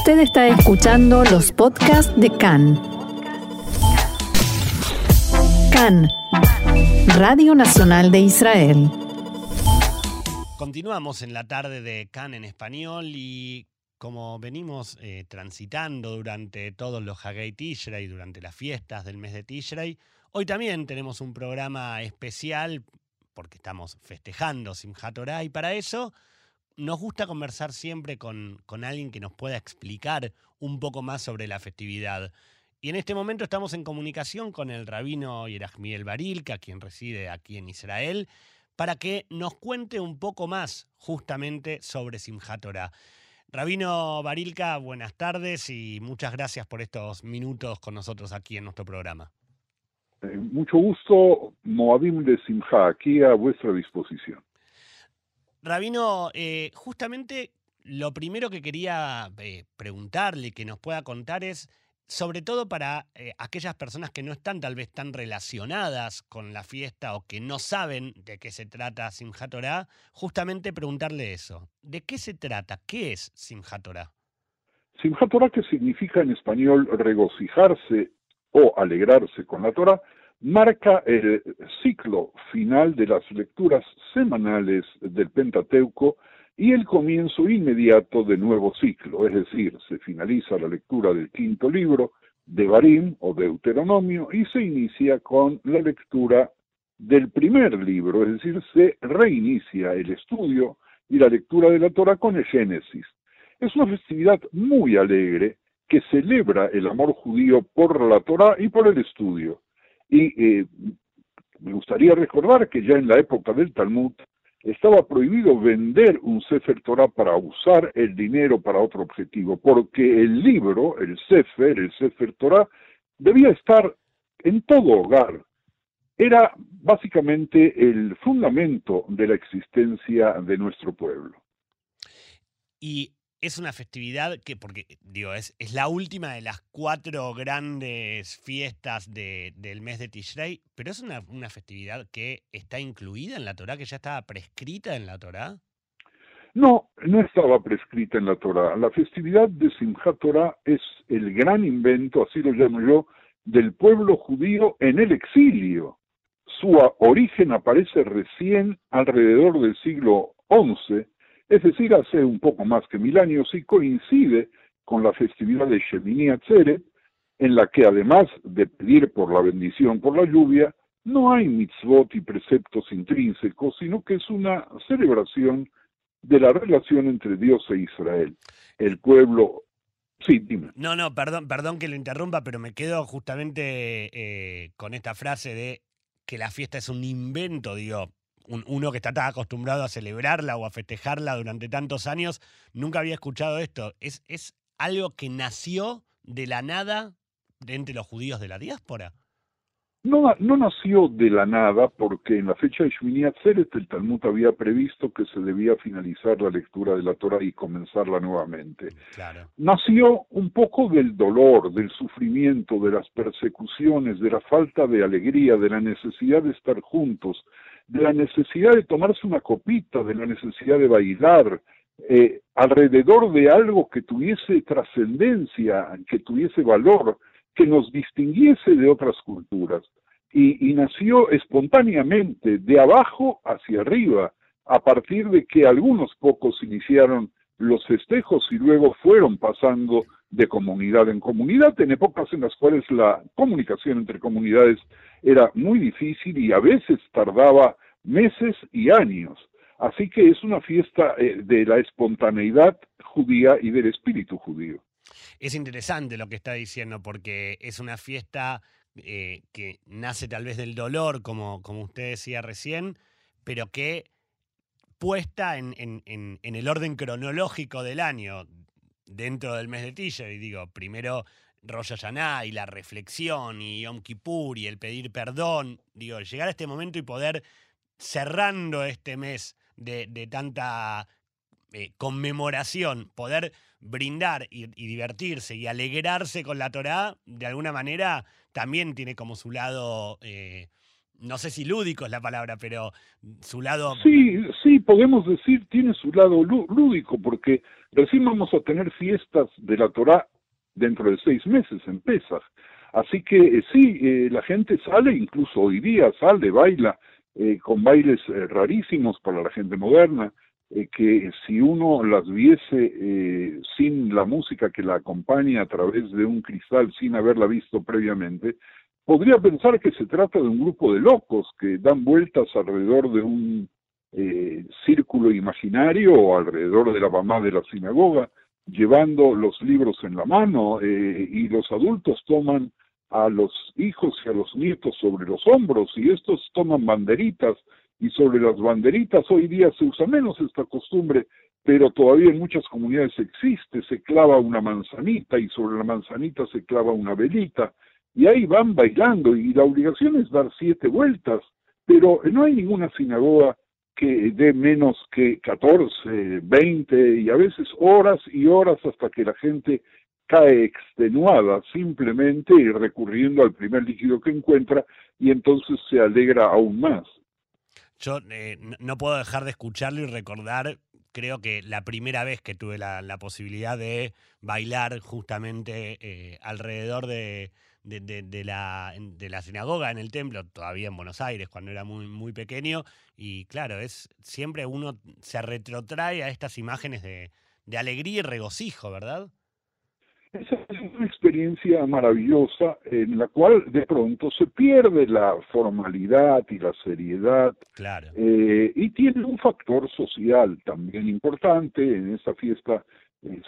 Usted está escuchando los podcasts de CAN. CAN, Radio Nacional de Israel. Continuamos en la tarde de CAN en español y como venimos eh, transitando durante todos los Hagei Tishrei, durante las fiestas del mes de Tishrei, hoy también tenemos un programa especial porque estamos festejando Simchat Torah y para eso nos gusta conversar siempre con, con alguien que nos pueda explicar un poco más sobre la festividad. Y en este momento estamos en comunicación con el rabino Yerachmiel Barilka, quien reside aquí en Israel, para que nos cuente un poco más justamente sobre Simchat Torah. Rabino Barilka, buenas tardes y muchas gracias por estos minutos con nosotros aquí en nuestro programa. Eh, mucho gusto, Moabim de Simcha, aquí a vuestra disposición. Rabino, eh, justamente lo primero que quería eh, preguntarle, que nos pueda contar es, sobre todo para eh, aquellas personas que no están tal vez tan relacionadas con la fiesta o que no saben de qué se trata Simchat justamente preguntarle eso. ¿De qué se trata? ¿Qué es? Simchat Torah, que significa en español regocijarse o alegrarse con la Torah, marca el ciclo final de las lecturas semanales del Pentateuco y el comienzo inmediato de nuevo ciclo, es decir, se finaliza la lectura del quinto libro de Barim o Deuteronomio y se inicia con la lectura del primer libro, es decir, se reinicia el estudio y la lectura de la Torah con el Génesis. Es una festividad muy alegre que celebra el amor judío por la Torah y por el estudio. Y eh, me gustaría recordar que ya en la época del Talmud estaba prohibido vender un Sefer Torah para usar el dinero para otro objetivo, porque el libro, el Sefer, el Sefer Torah, debía estar en todo hogar. Era básicamente el fundamento de la existencia de nuestro pueblo. Y es una festividad que, porque digo, es, la última de las cuatro grandes fiestas del mes de Tishrei, pero es una, una, festividad que está incluida en la Torá, que ya estaba prescrita en la Torá. No, no estaba prescrita en la Torá. La festividad de Simchat Torah es el gran invento, así lo llamo yo, del pueblo judío en el exilio. Su origen aparece recién alrededor del siglo XI es decir, hace un poco más que mil años y coincide con la festividad de Shemini Atzeret, en la que además de pedir por la bendición por la lluvia, no hay mitzvot y preceptos intrínsecos, sino que es una celebración de la relación entre Dios e Israel. El pueblo Sí, dime. No, no, perdón, perdón que lo interrumpa, pero me quedo justamente eh, con esta frase de que la fiesta es un invento, digo, uno que está tan acostumbrado a celebrarla o a festejarla durante tantos años, nunca había escuchado esto. ¿Es, es algo que nació de la nada de entre los judíos de la diáspora? No, no nació de la nada porque en la fecha de Shmini Atzeret el Talmud había previsto que se debía finalizar la lectura de la Torah y comenzarla nuevamente. Claro. Nació un poco del dolor, del sufrimiento, de las persecuciones, de la falta de alegría, de la necesidad de estar juntos, de la necesidad de tomarse una copita, de la necesidad de bailar, eh, alrededor de algo que tuviese trascendencia, que tuviese valor, que nos distinguiese de otras culturas. Y, y, nació espontáneamente, de abajo hacia arriba, a partir de que algunos pocos iniciaron los festejos y luego fueron pasando de comunidad en comunidad, en épocas en las cuales la comunicación entre comunidades era muy difícil y a veces tardaba meses y años. Así que es una fiesta eh, de la espontaneidad judía y del espíritu judío. Es interesante lo que está diciendo porque es una fiesta eh, que nace tal vez del dolor, como, como usted decía recién, pero que puesta en, en, el orden cronológico del año, dentro del mes de Tisha, y digo, primero Rosh Hashanah y la reflexión y Yom Kippur y el pedir perdón, digo, llegar a este momento y poder, cerrando este mes de, de tanta eh, conmemoración, poder brindar y, divertirse y alegrarse con la Torá, de alguna manera también tiene como su lado... Eh, no sé si lúdico es la palabra, pero su lado... Sí, sí, podemos decir, tiene su lado lúdico, porque Recién vamos a tener fiestas de la Torá dentro de seis meses en Pesach. Así que eh, sí, eh, la gente sale, incluso hoy día sale, baila, eh, con bailes rarísimos para la gente moderna, que si uno las viese sin la música que la acompaña a través de un cristal sin haberla visto previamente, podría pensar que se trata de un grupo de locos que dan vueltas alrededor de un círculo imaginario alrededor de la mamá de la sinagoga, llevando los libros en la mano y los adultos toman a los hijos y a los nietos sobre los hombros y estos toman banderitas y sobre las banderitas hoy día se usa menos esta costumbre, pero todavía en muchas comunidades existe, se clava una manzanita y sobre la manzanita se clava una velita y ahí van bailando y la obligación es dar siete vueltas, pero no hay ninguna sinagoga que dé menos que 14, 20 y a veces horas y horas hasta que la gente cae extenuada simplemente y recurriendo al primer líquido que encuentra y entonces se alegra aún más. Yo eh, no puedo dejar de escucharlo y recordar, creo que la primera vez que tuve la, posibilidad de bailar justamente eh, alrededor de, de, la, de la sinagoga en el templo, todavía en Buenos Aires, cuando era muy, muy pequeño, y claro, es siempre uno se retrotrae a estas imágenes de, de alegría y regocijo, ¿verdad? Esa es una experiencia maravillosa en la cual de pronto se pierde la formalidad y la seriedad claro. Eh, y tiene un factor social también importante. En esa fiesta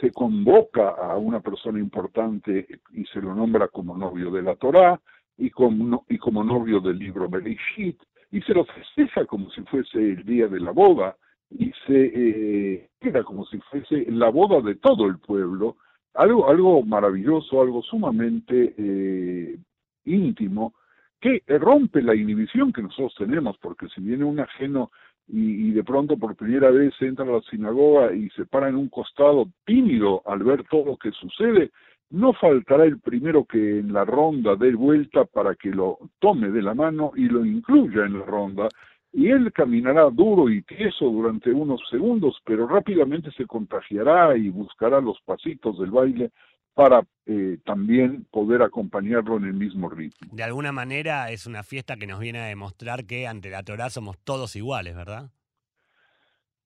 se convoca a una persona importante y se lo nombra como novio de la Torá y como, y como novio del libro Bereshit y se lo festeja como si fuese el día de la boda y se eh, como si fuese la boda de todo el pueblo algo, algo maravilloso, algo sumamente eh, íntimo, que rompe la inhibición que nosotros tenemos, porque si viene un ajeno y, de pronto por primera vez entra a la sinagoga y se para en un costado tímido al ver todo lo que sucede, no faltará el primero que en la ronda dé vuelta para que lo tome de la mano y lo incluya en la ronda, y él caminará duro y tieso durante unos segundos, pero rápidamente se contagiará y buscará los pasitos del baile para eh, también poder acompañarlo en el mismo ritmo. De alguna manera es una fiesta que nos viene a demostrar que ante la Torah somos todos iguales, ¿verdad?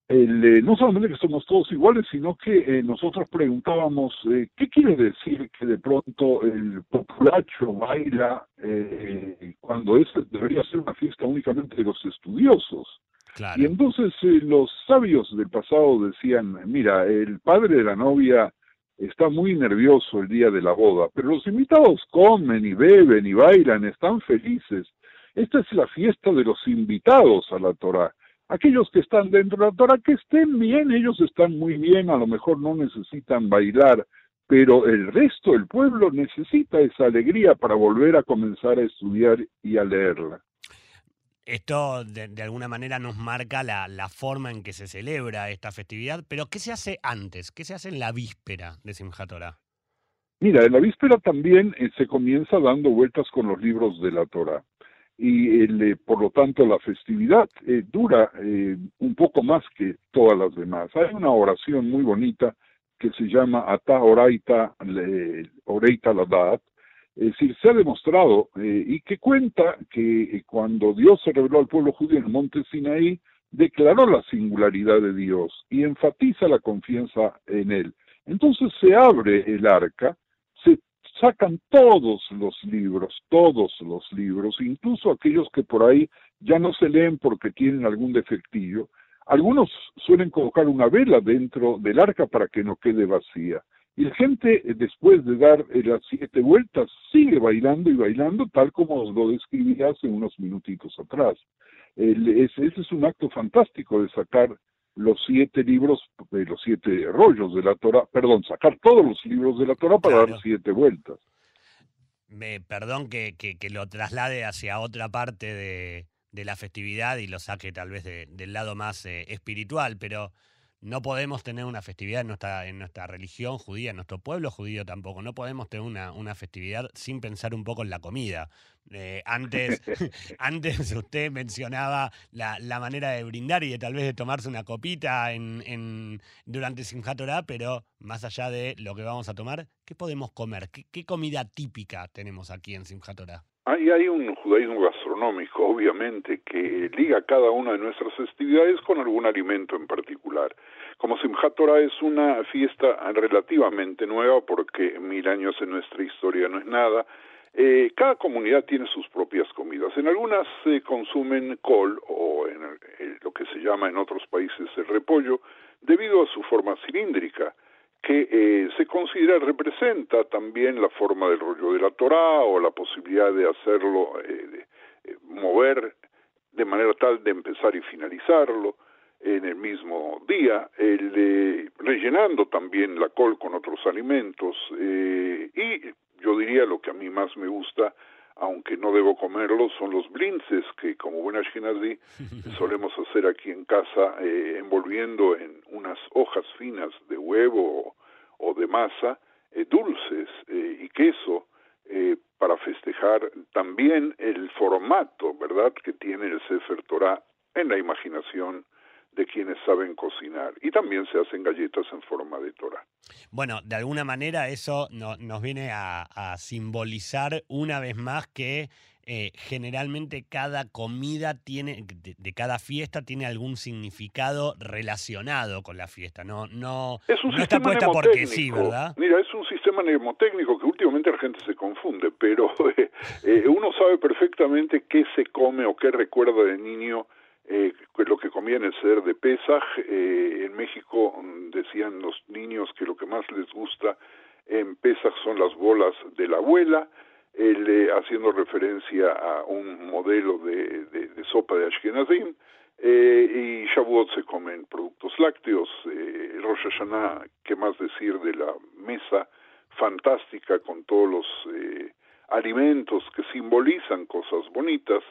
Eh, no solamente que somos todos iguales, sino que eh, nosotros preguntábamos qué quiere decir que de pronto el populacho baila cuando es, debería ser una fiesta únicamente de los estudiosos. Y entonces los sabios del pasado decían, mira, el padre de la novia está muy nervioso el día de la boda, pero los invitados comen y beben y bailan, están felices. Esta es la fiesta de los invitados a la Torah aquellos que están dentro de la Torah, que estén bien, ellos están muy bien, a lo mejor no necesitan bailar, pero el resto del pueblo necesita esa alegría para volver a comenzar a estudiar y a leerla. Esto de, alguna manera nos marca la, forma en que se celebra esta festividad, pero ¿qué se hace antes? ¿Qué se hace en la víspera de Simchat Torah? Mira, en la víspera también eh, se comienza dando vueltas con los libros de la Torah y eh, por lo tanto la festividad eh, dura un poco más que todas las demás. Hay una oración muy bonita que se llama Ata Oraita, Oreita Ladat, es decir, se ha demostrado y que cuenta que cuando Dios se reveló al pueblo judío en el monte Sinaí, declaró la singularidad de Dios y enfatiza la confianza en él. Entonces se abre el arca sacan todos los libros, todos los libros, incluso aquellos que por ahí ya no se leen porque tienen algún defectillo. Algunos suelen colocar una vela dentro del arca para que no quede vacía. Y la gente, eh, después de dar eh, las siete vueltas, sigue bailando y bailando, tal como os lo describí hace unos minutitos atrás. ese es un acto fantástico de sacar los siete libros, de los siete rollos de la Torah, perdón, sacar todos los libros de la Torah para dar siete vueltas. Me, perdón que, que, lo traslade hacia otra parte de, de, la festividad y lo saque tal vez del lado más eh, espiritual, pero no podemos tener una festividad en nuestra, en nuestra religión judía, en nuestro pueblo judío tampoco, no podemos tener una, una festividad sin pensar un poco en la comida. Eh, antes, antes usted mencionaba la, la, manera de brindar y de tal vez de tomarse una copita en, en, durante Simchat Torah, pero más allá de lo que vamos a tomar, ¿qué podemos comer? ¿Qué, qué comida típica tenemos aquí en Simchat Torah? Hay, hay un judaísmo gastronómico, obviamente, que liga cada una de nuestras festividades con algún alimento en particular. Como Simchat Torah es una fiesta relativamente nueva, porque mil años en nuestra historia no es nada, eh, cada comunidad tiene sus propias comidas. En algunas se consumen col o en lo que se llama en otros países el repollo, debido a su forma cilíndrica que eh, se considera representa también la forma del rollo de la Torá o la posibilidad de hacerlo, eh, eh, mover de manera tal de empezar y finalizarlo en el mismo día, el, rellenando también la col con otros alimentos y yo diría lo que a mí más me gusta aunque no debo comerlos, son los blinces que como buen ashkenazi solemos hacer aquí en casa eh, envolviendo en unas hojas finas de huevo o, de masa, eh, dulces eh, y queso para festejar también el formato, ¿verdad?, que tiene el Sefer Torah en la imaginación de quienes saben cocinar. Y también se hacen galletas en forma de Torah. Bueno, de alguna manera eso nos viene a, simbolizar una vez más que eh, generalmente cada comida tiene, de, cada fiesta tiene algún significado relacionado con la fiesta, no, no, es un no está puesta porque sí, ¿verdad? Mira, es un sistema mnemotécnico que últimamente la gente se confunde, pero eh, eh, uno sabe perfectamente qué se come o qué recuerda de niño eh, lo que comían el ser de Pesaj. Eh, en México mm, decían los niños que lo que más les gusta en Pesaj son las bolas de la abuela, eh, haciendo referencia a un modelo de, de, sopa de Ashkenazim. Eh, y Shavuot se comen productos lácteos, eh, Rosh Hashanah, qué más decir de la mesa fantástica con todos los eh, alimentos que simbolizan cosas bonitas,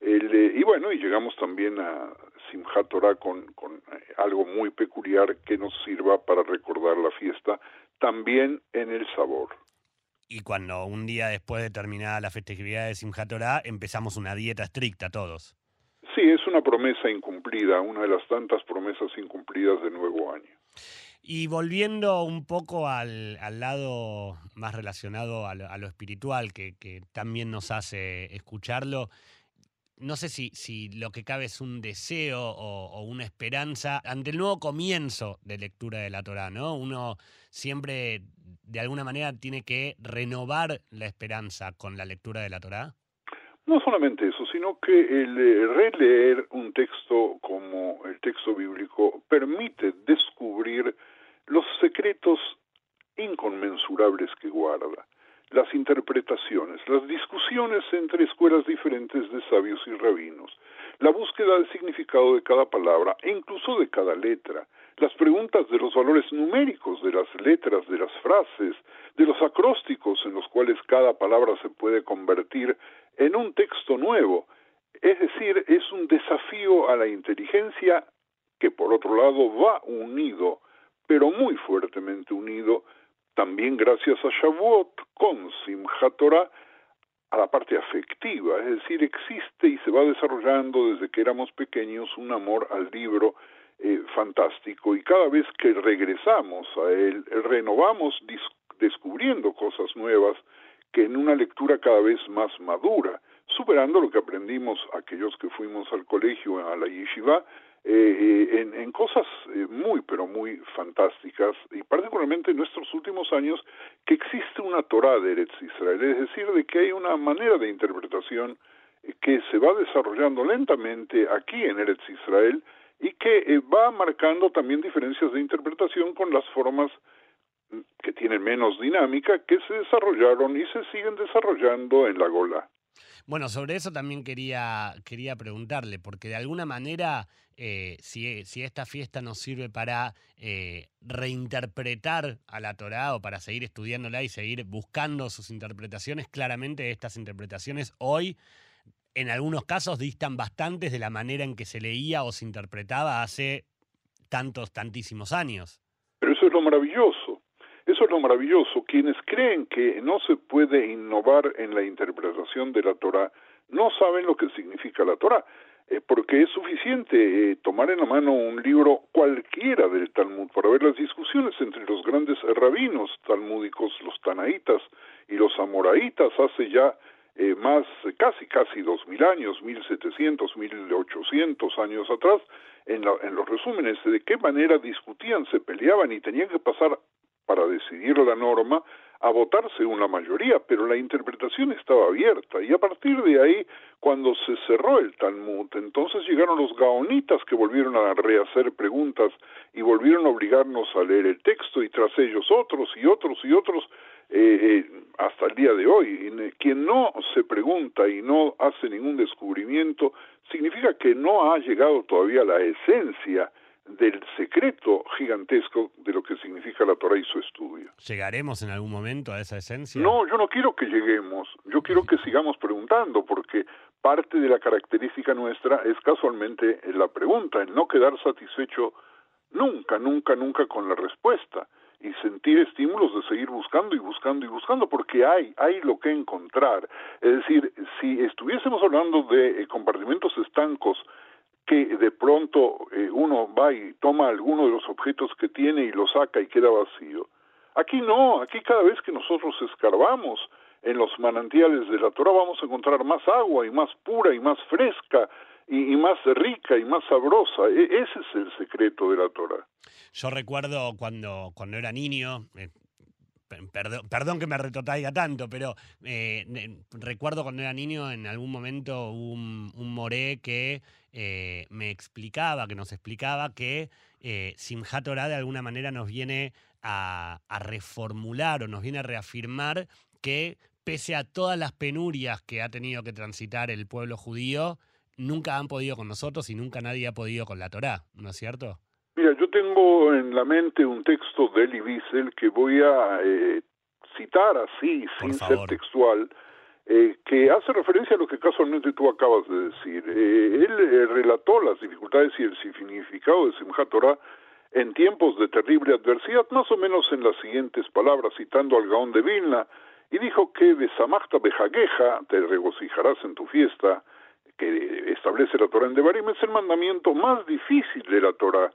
el, y bueno, y llegamos también a Simchat Torah con, con eh, algo muy peculiar que nos sirva para recordar la fiesta, también en el sabor. Y cuando un día después de terminar la festividad de Simchat Torah empezamos una dieta estricta todos. Sí, es una promesa incumplida, una de las tantas promesas incumplidas de nuevo año. Y volviendo un poco al, al lado más relacionado a lo, a lo espiritual, que, que, también nos hace escucharlo, no sé si, si lo que cabe es un deseo o, una esperanza ante el nuevo comienzo de lectura de la Torah, ¿no? Uno siempre, de alguna manera, tiene que renovar la esperanza con la lectura de la Torah. No solamente eso, sino que el eh, releer un texto como el texto bíblico permite descubrir los secretos inconmensurables que guarda las interpretaciones, las discusiones entre escuelas diferentes de sabios y rabinos, la búsqueda del significado de cada palabra e incluso de cada letra, las preguntas de los valores numéricos de las letras, de las frases, de los acrósticos en los cuales cada palabra se puede convertir en un texto nuevo. Es decir, es un desafío a la inteligencia que por otro lado va unido, pero muy fuertemente unido, también gracias a Shavuot con Simchat a la parte afectiva, es decir, existe y se va desarrollando desde que éramos pequeños un amor al libro eh, fantástico. Y cada vez que regresamos a él, renovamos descubriendo cosas nuevas que en una lectura cada vez más madura, superando lo que aprendimos aquellos que fuimos al colegio, a la yeshiva, eh, eh, en, en, cosas eh, muy, pero muy fantásticas, y particularmente en nuestros últimos años, que existe una Torah de Eretz Israel, es decir, de que hay una manera de interpretación que se va desarrollando lentamente aquí en Eretz Israel y que va marcando también diferencias de interpretación con las formas mm, que tienen menos dinámica que se desarrollaron y se siguen desarrollando en la Gola. Bueno, sobre eso también quería, quería preguntarle, porque de alguna manera, eh, si, si, esta fiesta nos sirve para eh, reinterpretar a la Torá o para seguir estudiándola y seguir buscando sus interpretaciones, claramente estas interpretaciones hoy, en algunos casos, distan bastante de la manera en que se leía o se interpretaba hace tantos, tantísimos años. Pero eso es lo maravilloso. Eso es lo maravilloso. Quienes creen que no se puede innovar en la interpretación de la Torah no saben lo que significa la Torah. Eh, porque es suficiente eh, tomar en la mano un libro cualquiera del Talmud para ver las discusiones entre los grandes rabinos talmúdicos, los tanaítas y los amoraitas, hace ya eh, más, casi, casi dos mil años, mil setecientos, mil ochocientos años atrás, en, en los resúmenes de qué manera discutían, se peleaban y tenían que pasar para decidir la norma a votarse una mayoría, pero la interpretación estaba abierta. Y a partir de ahí, cuando se cerró el Talmud, entonces llegaron los gaonitas que volvieron a rehacer preguntas y volvieron a obligarnos a leer el texto y tras ellos otros y otros y otros eh, eh, hasta el día de hoy. Quien no se pregunta y no hace ningún descubrimiento significa que no ha llegado todavía a la esencia del secreto gigantesco de lo que significa la Torah y su estudio. ¿Llegaremos en algún momento a esa esencia? No, yo no quiero que lleguemos, yo quiero que sigamos preguntando, porque parte de la característica nuestra es casualmente la pregunta, el no quedar satisfecho nunca, nunca, nunca con la respuesta y sentir estímulos de seguir buscando y buscando y buscando, porque hay, hay lo que encontrar. Es decir, si estuviésemos hablando de eh, compartimentos estancos que de pronto eh, uno va y toma alguno de los objetos que tiene y lo saca y queda vacío. Aquí no, aquí cada vez que nosotros escarbamos en los manantiales de la Torah vamos a encontrar más agua y más pura y más fresca y, más rica y más sabrosa. E, ese es el secreto de la Torah. Yo recuerdo cuando, cuando era niño, eh, Perdón, perdón, que me retotaiga tanto, pero eh, recuerdo cuando era niño, en algún momento un, un moré que eh, me explicaba, que nos explicaba que Simchat Torah de alguna manera nos viene a, reformular o nos viene a reafirmar que pese a todas las penurias que ha tenido que transitar el pueblo judío, nunca han podido con nosotros y nunca nadie ha podido con la Torá, ¿no es cierto? Mira, yo tengo en la mente un texto de Elie Wiesel que voy a eh, citar así, sin ser textual, eh, que hace referencia a lo que casualmente tú acabas de decir. Eh, él eh, relató las dificultades y el significado de Simchat Torah en tiempos de terrible adversidad, más o menos en las siguientes palabras, citando al Gaón de Vilna, y dijo que de Samachta Bejageja, te regocijarás en tu fiesta, que establece la Torah en Devarim, es el mandamiento más difícil de la Torah.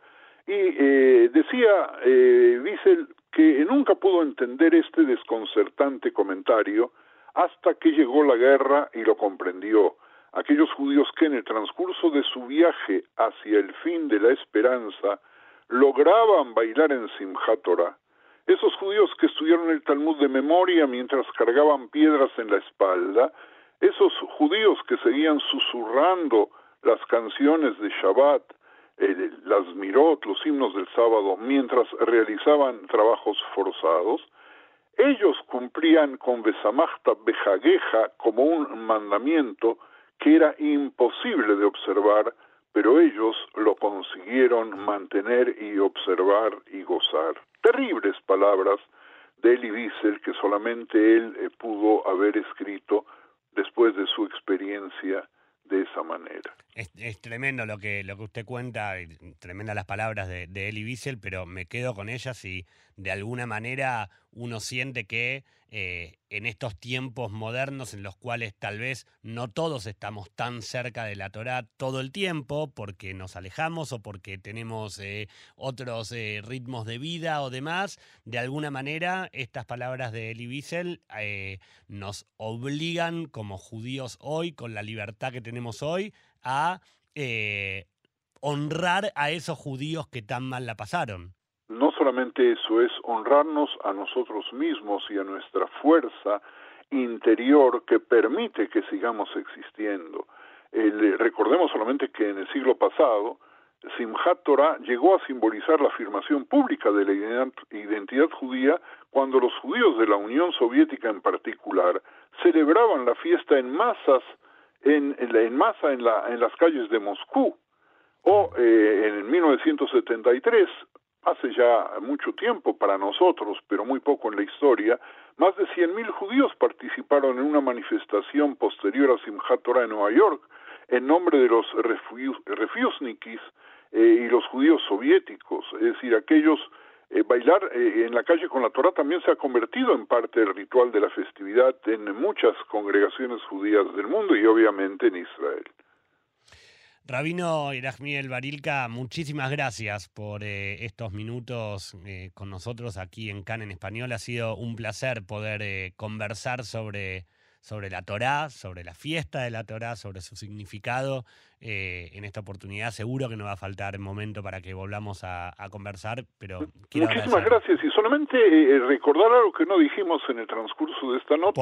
Y eh, decía eh, Wiesel que nunca pudo entender este desconcertante comentario, hasta que llegó la guerra y lo comprendió. Aquellos judíos que en el transcurso de su viaje hacia el fin de la esperanza lograban bailar en Simchat Torah. Esos judíos que estudiaron el Talmud de memoria mientras cargaban piedras en la espalda, esos judíos que seguían susurrando las canciones de Shabbat, eh, las mirot, los himnos del sábado, mientras realizaban trabajos forzados, ellos cumplían con Besamachta Bejageja como un mandamiento que era imposible de observar, pero ellos lo consiguieron mantener y observar y gozar. Terribles palabras de Elie Wiesel que solamente él eh, pudo haber escrito después de su experiencia de esa manera. Es, tremendo lo que, lo que usted cuenta, tremendas las palabras de, de Elie Wiesel, pero me quedo con ellas y de alguna manera uno siente que eh, en estos tiempos modernos en los cuales tal vez no todos estamos tan cerca de la Torá todo el tiempo porque nos alejamos o porque tenemos eh, otros eh, ritmos de vida o demás, de alguna manera estas palabras de Elie Wiesel nos obligan como judíos hoy, con la libertad que tenemos hoy, a honrar a esos judíos que tan mal la pasaron solamente eso, es honrarnos a nosotros mismos y a nuestra fuerza interior que permite que sigamos existiendo. recordemos solamente que en el siglo pasado, Simchat Torah llegó a simbolizar la afirmación pública de la identidad judía cuando los judíos de la Unión Soviética en particular celebraban la fiesta en masas en, masa en las calles de Moscú o eh, en 1973 hace ya mucho tiempo para nosotros, pero muy poco en la historia, más de 100.000 judíos participaron en una manifestación posterior a Simchat Torah en Nueva York en nombre de los refiusnikis y los judíos soviéticos, es decir, aquellos eh, bailar eh, en la calle con la Torah también se ha convertido en parte del ritual de la festividad en muchas congregaciones judías del mundo y obviamente en Israel. Rabino Irachmiel Barilka, muchísimas gracias por eh, estos minutos con nosotros aquí en CAN en español. Ha sido un placer poder conversar sobre sobre la Torá, sobre la fiesta de la Torá, sobre su significado. Eh, en esta oportunidad seguro que no va a faltar momento para que volvamos a, conversar, pero Muchísimas gracias y solamente eh, recordar algo que no dijimos en el transcurso de esta nota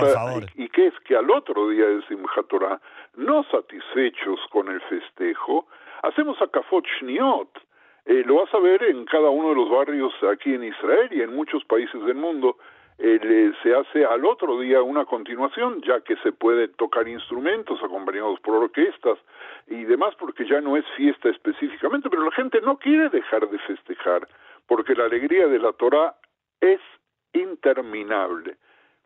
Y, que es que al otro día de Simchat Torah, no satisfechos con el festejo, hacemos a Kafot Shniot, eh, lo vas a ver en cada uno de los barrios aquí en Israel y en muchos países del mundo. Eh, se hace al otro día una continuación, ya que se puede tocar instrumentos acompañados por orquestas y demás, porque ya no es fiesta específicamente, pero la gente no quiere dejar de festejar, porque la alegría de la Torah es interminable.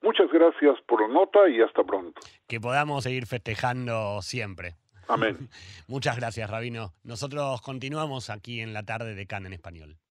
Muchas gracias por la nota y hasta pronto. Que podamos seguir festejando siempre. Amén. Muchas gracias, Rabino. Nosotros continuamos aquí en la tarde de CAN en español.